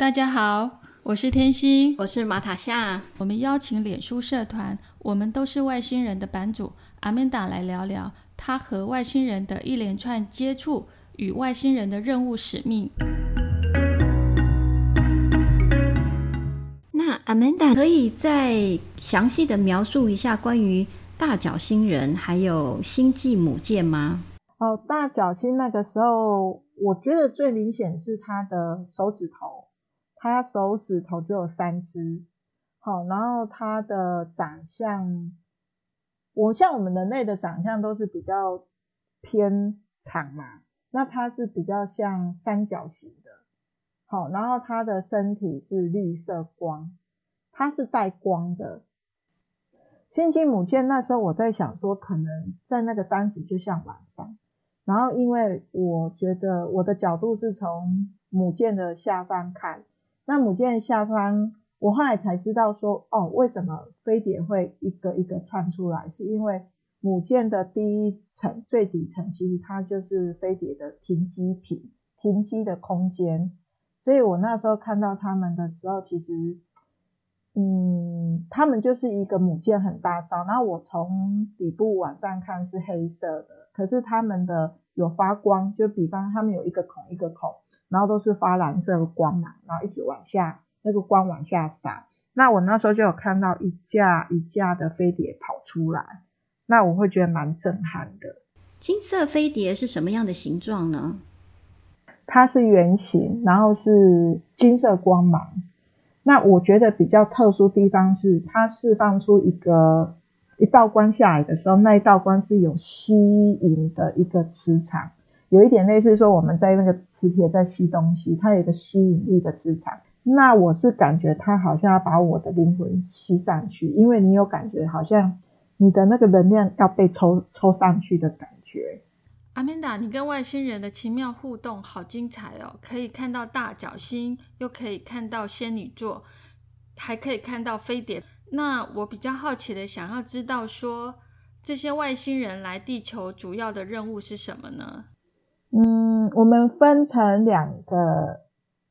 大家好，我是天心，我是马塔夏。我们邀请脸书社团，我们都是外星人的版主阿曼达来聊聊他和外星人的一连串接触与外星人的任务使命。Amanda 可以再详细的描述一下关于大角星人还有星际母舰吗？哦，大角星那个时候，我觉得最明显是他的手指头，他手指头只有三只，好，然后他的长相，我像我们人类的长相都是比较偏长嘛，那它是比较像三角形的，好，然后它的身体是绿色光。它是带光的，星际母舰那时候我在想说，可能在那个当时就像晚上，然后因为我觉得我的角度是从母舰的下方看，那母舰下方，我后来才知道说，哦，为什么飞碟会一个一个窜出来，是因为母舰的第一层最底层其实它就是飞碟的停机坪、停机的空间，所以我那时候看到他们的时候，其实。嗯，他们就是一个母舰很大艘，然后我从底部往上看是黑色的，可是他们的有发光，就比方他们有一个孔一个孔，然后都是发蓝色的光芒，然后一直往下，那个光往下洒。那我那时候就有看到一架一架的飞碟跑出来，那我会觉得蛮震撼的。金色飞碟是什么样的形状呢？它是圆形，然后是金色光芒。那我觉得比较特殊地方是，它释放出一个一道光下来的时候，那一道光是有吸引的一个磁场，有一点类似说我们在那个磁铁在吸东西，它有一个吸引力的磁场。那我是感觉它好像要把我的灵魂吸上去，因为你有感觉好像你的那个能量要被抽抽上去的感觉。阿曼达，你跟外星人的奇妙互动好精彩哦！可以看到大角星，又可以看到仙女座，还可以看到飞碟。那我比较好奇的，想要知道说，这些外星人来地球主要的任务是什么呢？嗯，我们分成两个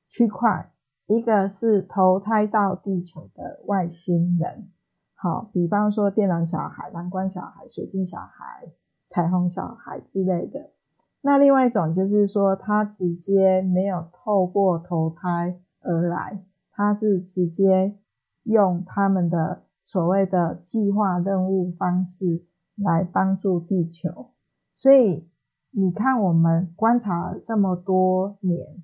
区块，一个是投胎到地球的外星人，好，比方说电缆小孩、蓝光小孩、水晶小孩。彩虹小孩之类的，那另外一种就是说，他直接没有透过投胎而来，他是直接用他们的所谓的计划任务方式来帮助地球。所以你看，我们观察这么多年，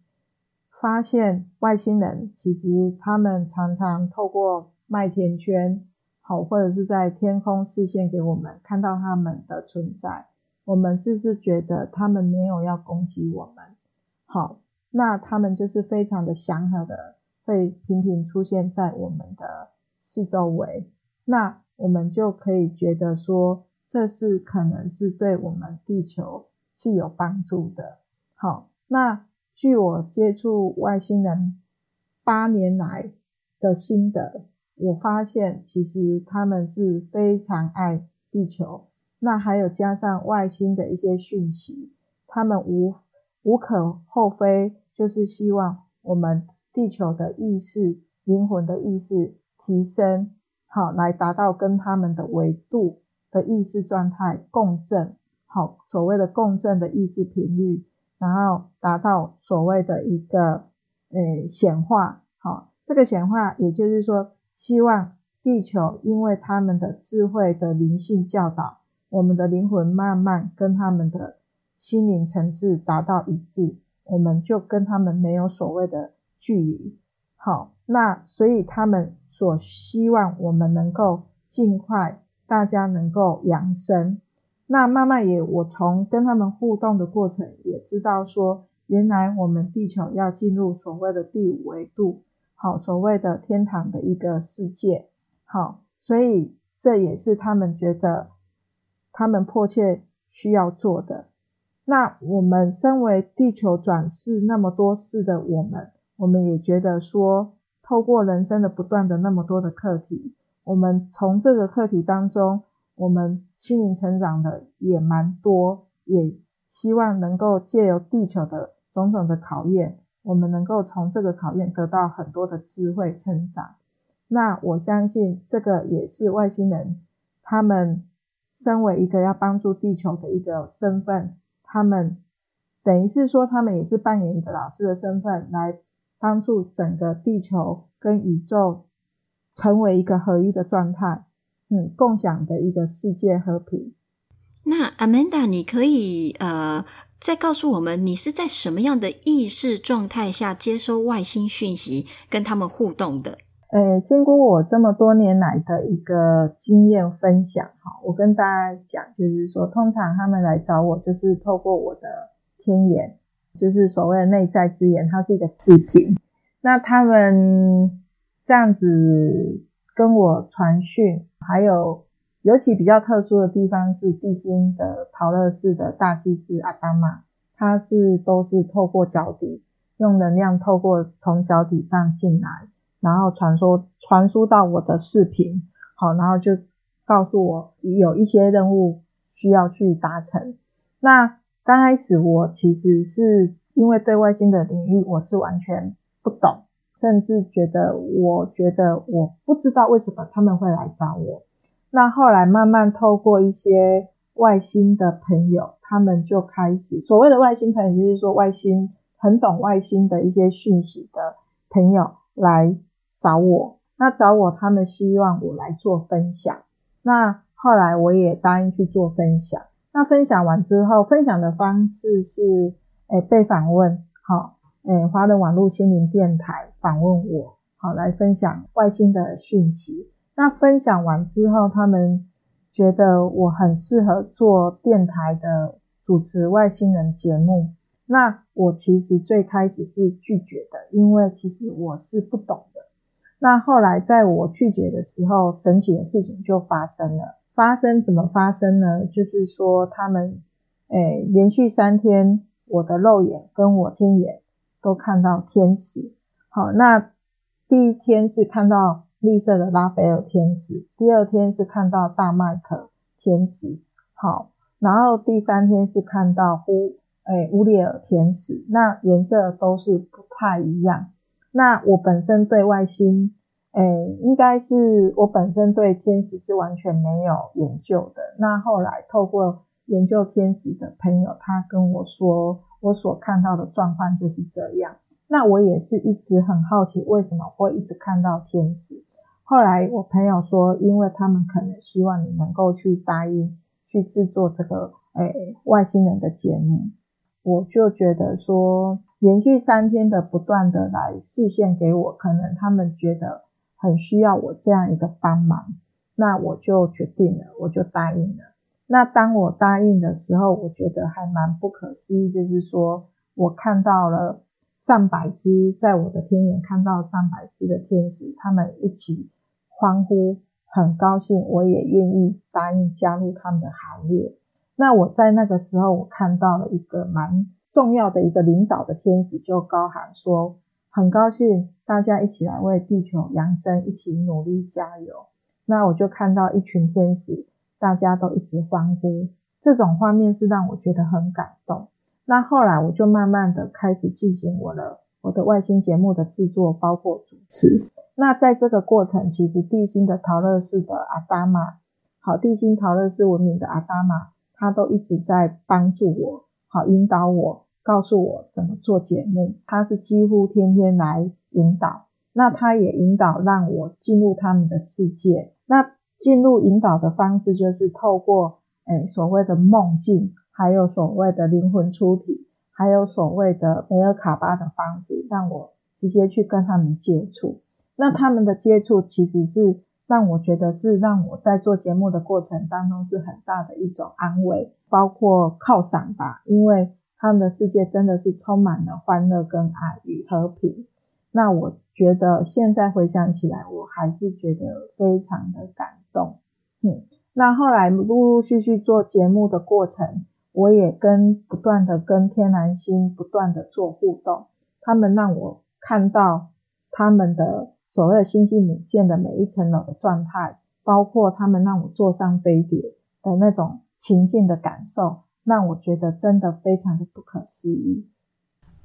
发现外星人其实他们常常透过麦田圈。好，或者是在天空视线给我们看到他们的存在，我们是不是觉得他们没有要攻击我们？好，那他们就是非常的祥和的，会频频出现在我们的四周围，那我们就可以觉得说，这是可能是对我们地球是有帮助的。好，那据我接触外星人八年来的心得。我发现其实他们是非常爱地球，那还有加上外星的一些讯息，他们无无可厚非，就是希望我们地球的意识、灵魂的意识提升，好来达到跟他们的维度的意识状态共振，好所谓的共振的意识频率，然后达到所谓的一个呃显化，好这个显化也就是说。希望地球因为他们的智慧的灵性教导，我们的灵魂慢慢跟他们的心灵层次达到一致，我们就跟他们没有所谓的距离。好，那所以他们所希望我们能够尽快，大家能够扬升。那慢慢也，我从跟他们互动的过程也知道说，原来我们地球要进入所谓的第五维度。好所谓的天堂的一个世界，好，所以这也是他们觉得他们迫切需要做的。那我们身为地球转世那么多世的我们，我们也觉得说，透过人生的不断的那么多的课题，我们从这个课题当中，我们心灵成长的也蛮多，也希望能够借由地球的种种的考验。我们能够从这个考验得到很多的智慧成长，那我相信这个也是外星人他们身为一个要帮助地球的一个身份，他们等于是说他们也是扮演一个老师的身份，来帮助整个地球跟宇宙成为一个合一的状态，嗯，共享的一个世界和平。那 Amanda，你可以呃。再告诉我们，你是在什么样的意识状态下接收外星讯息，跟他们互动的？呃，经过我这么多年来的一个经验分享，哈，我跟大家讲，就是说，通常他们来找我，就是透过我的天眼，就是所谓的内在之眼，它是一个视频。那他们这样子跟我传讯，还有。尤其比较特殊的地方是地心的陶乐寺的大祭司阿达玛，他是都是透过脚底用能量透过从脚底这样进来，然后传说传输到我的视频，好，然后就告诉我有一些任务需要去达成。那刚开始我其实是因为对外星的领域我是完全不懂，甚至觉得我觉得我不知道为什么他们会来找我。那后来慢慢透过一些外星的朋友，他们就开始所谓的外星朋友，就是说外星很懂外星的一些讯息的朋友来找我。那找我，他们希望我来做分享。那后来我也答应去做分享。那分享完之后，分享的方式是，诶被访问，好，诶华人网络心灵电台访问我，好来分享外星的讯息。那分享完之后，他们觉得我很适合做电台的主持外星人节目。那我其实最开始是拒绝的，因为其实我是不懂的。那后来在我拒绝的时候，神奇的事情就发生了。发生怎么发生呢？就是说他们诶连续三天，我的肉眼跟我天眼都看到天使。好，那第一天是看到。绿色的拉斐尔天使，第二天是看到大麦克天使，好，然后第三天是看到乌诶乌列尔天使，那颜色都是不太一样。那我本身对外星，诶应该是我本身对天使是完全没有研究的。那后来透过研究天使的朋友，他跟我说，我所看到的状况就是这样。那我也是一直很好奇，为什么会一直看到天使？后来我朋友说，因为他们可能希望你能够去答应去制作这个诶外星人的节目，我就觉得说，连续三天的不断的来视线给我，可能他们觉得很需要我这样一个帮忙，那我就决定了，我就答应了。那当我答应的时候，我觉得还蛮不可思议，就是说我看到了上百只，在我的天眼看到上百只的天使，他们一起。欢呼，很高兴，我也愿意答应加入他们的行列。那我在那个时候，我看到了一个蛮重要的一个领导的天使，就高喊说：“很高兴大家一起来为地球扬声，一起努力加油。”那我就看到一群天使，大家都一直欢呼，这种画面是让我觉得很感动。那后来我就慢慢的开始进行我的我的外星节目的制作，包括主持。那在这个过程，其实地心的陶乐寺的阿达玛，好，地心陶乐寺文明的阿达玛，他都一直在帮助我，好，引导我，告诉我怎么做节目。他是几乎天天来引导，那他也引导让我进入他们的世界。那进入引导的方式，就是透过诶所谓的梦境，还有所谓的灵魂出体，还有所谓的梅尔卡巴的方式，让我直接去跟他们接触。那他们的接触其实是让我觉得是让我在做节目的过程当中是很大的一种安慰，包括犒赏吧，因为他们的世界真的是充满了欢乐跟爱与和平。那我觉得现在回想起来，我还是觉得非常的感动。嗯，那后来陆陆续续做节目的过程，我也跟不断的跟天蓝星不断的做互动，他们让我看到他们的所谓的星际母舰的每一层楼的状态，包括他们让我坐上飞碟的那种情境的感受，让我觉得真的非常的不可思议。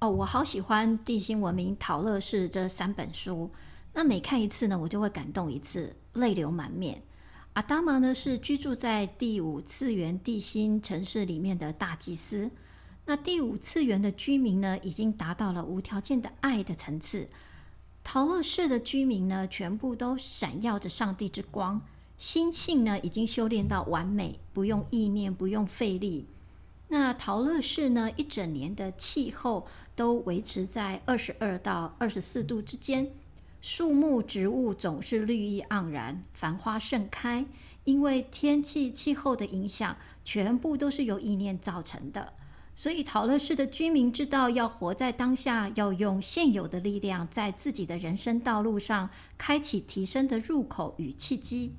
哦，我好喜欢《地心文明》《陶乐士》这三本书。那每看一次呢，我就会感动一次，泪流满面。阿达玛呢是居住在第五次元地心城市里面的大祭司。那第五次元的居民呢，已经达到了无条件的爱的层次。陶乐市的居民呢，全部都闪耀着上帝之光，心性呢已经修炼到完美，不用意念，不用费力。那陶乐市呢？一整年的气候都维持在二十二到二十四度之间，树木植物总是绿意盎然，繁花盛开。因为天气气候的影响，全部都是由意念造成的。所以陶乐市的居民知道，要活在当下，要用现有的力量，在自己的人生道路上开启提升的入口与契机。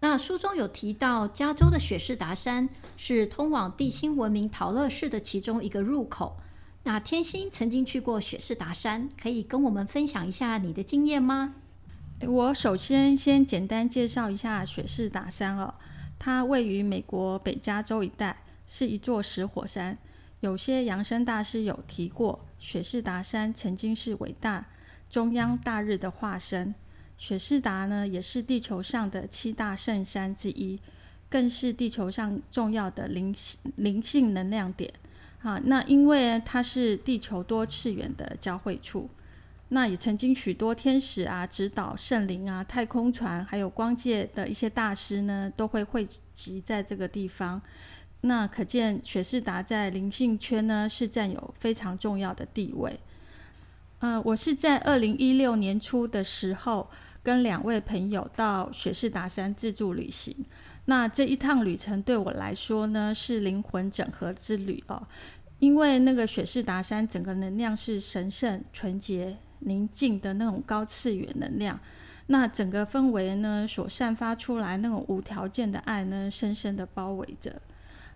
那书中有提到，加州的雪士达山是通往地心文明陶乐市的其中一个入口。那天心曾经去过雪士达山，可以跟我们分享一下你的经验吗？我首先先简单介绍一下雪士达山哦，它位于美国北加州一带，是一座死火山。有些扬声大师有提过，雪士达山曾经是伟大中央大日的化身。雪士达呢，也是地球上的七大圣山之一，更是地球上重要的灵灵性能量点。啊，那因为它是地球多次元的交汇处，那也曾经许多天使啊、指导圣灵啊、太空船，还有光界的一些大师呢，都会汇集在这个地方。那可见雪士达在灵性圈呢，是占有非常重要的地位。呃，我是在二零一六年初的时候。跟两位朋友到雪士达山自助旅行，那这一趟旅程对我来说呢是灵魂整合之旅哦，因为那个雪士达山整个能量是神圣、纯洁、宁静的那种高次元能量，那整个氛围呢所散发出来那种无条件的爱呢，深深的包围着。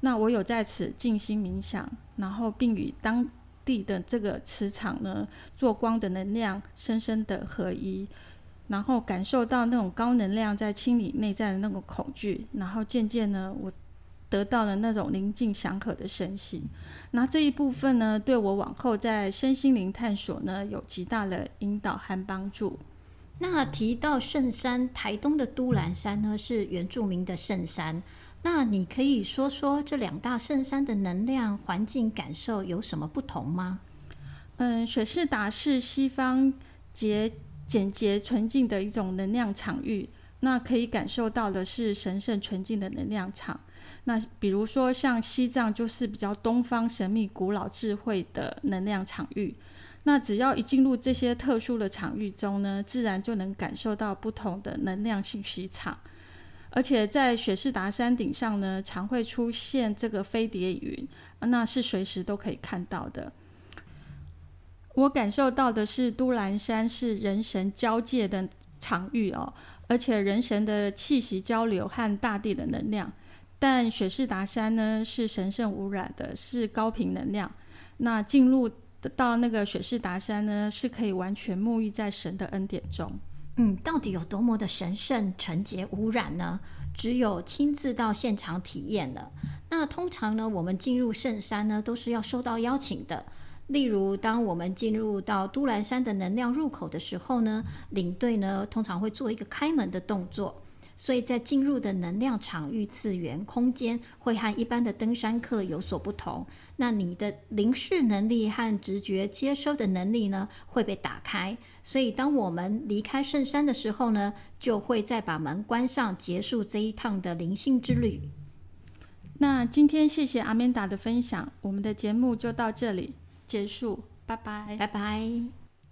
那我有在此静心冥想，然后并与当地的这个磁场呢做光的能量深深的合一。然后感受到那种高能量在清理内在的那种恐惧，然后渐渐呢，我得到了那种宁静祥和的身心。那这一部分呢，对我往后在身心灵探索呢，有极大的引导和帮助。那提到圣山，台东的都兰山呢，是原住民的圣山。那你可以说说这两大圣山的能量环境感受有什么不同吗？嗯，水士达是西方节。简洁纯净的一种能量场域，那可以感受到的是神圣纯净的能量场。那比如说像西藏，就是比较东方神秘、古老、智慧的能量场域。那只要一进入这些特殊的场域中呢，自然就能感受到不同的能量信息场。而且在雪士达山顶上呢，常会出现这个飞碟云，那是随时都可以看到的。我感受到的是，都兰山是人神交界的场域哦，而且人神的气息交流和大地的能量。但雪士达山呢，是神圣无染的，是高频能量。那进入到那个雪士达山呢，是可以完全沐浴在神的恩典中。嗯，到底有多么的神圣、纯洁、无染呢？只有亲自到现场体验了。那通常呢，我们进入圣山呢，都是要收到邀请的。例如，当我们进入到都兰山的能量入口的时候呢，领队呢通常会做一个开门的动作，所以在进入的能量场域次元空间会和一般的登山客有所不同。那你的灵视能力和直觉接收的能力呢会被打开，所以当我们离开圣山的时候呢，就会再把门关上，结束这一趟的灵性之旅。那今天谢谢阿曼达的分享，我们的节目就到这里。结束，拜拜，拜拜。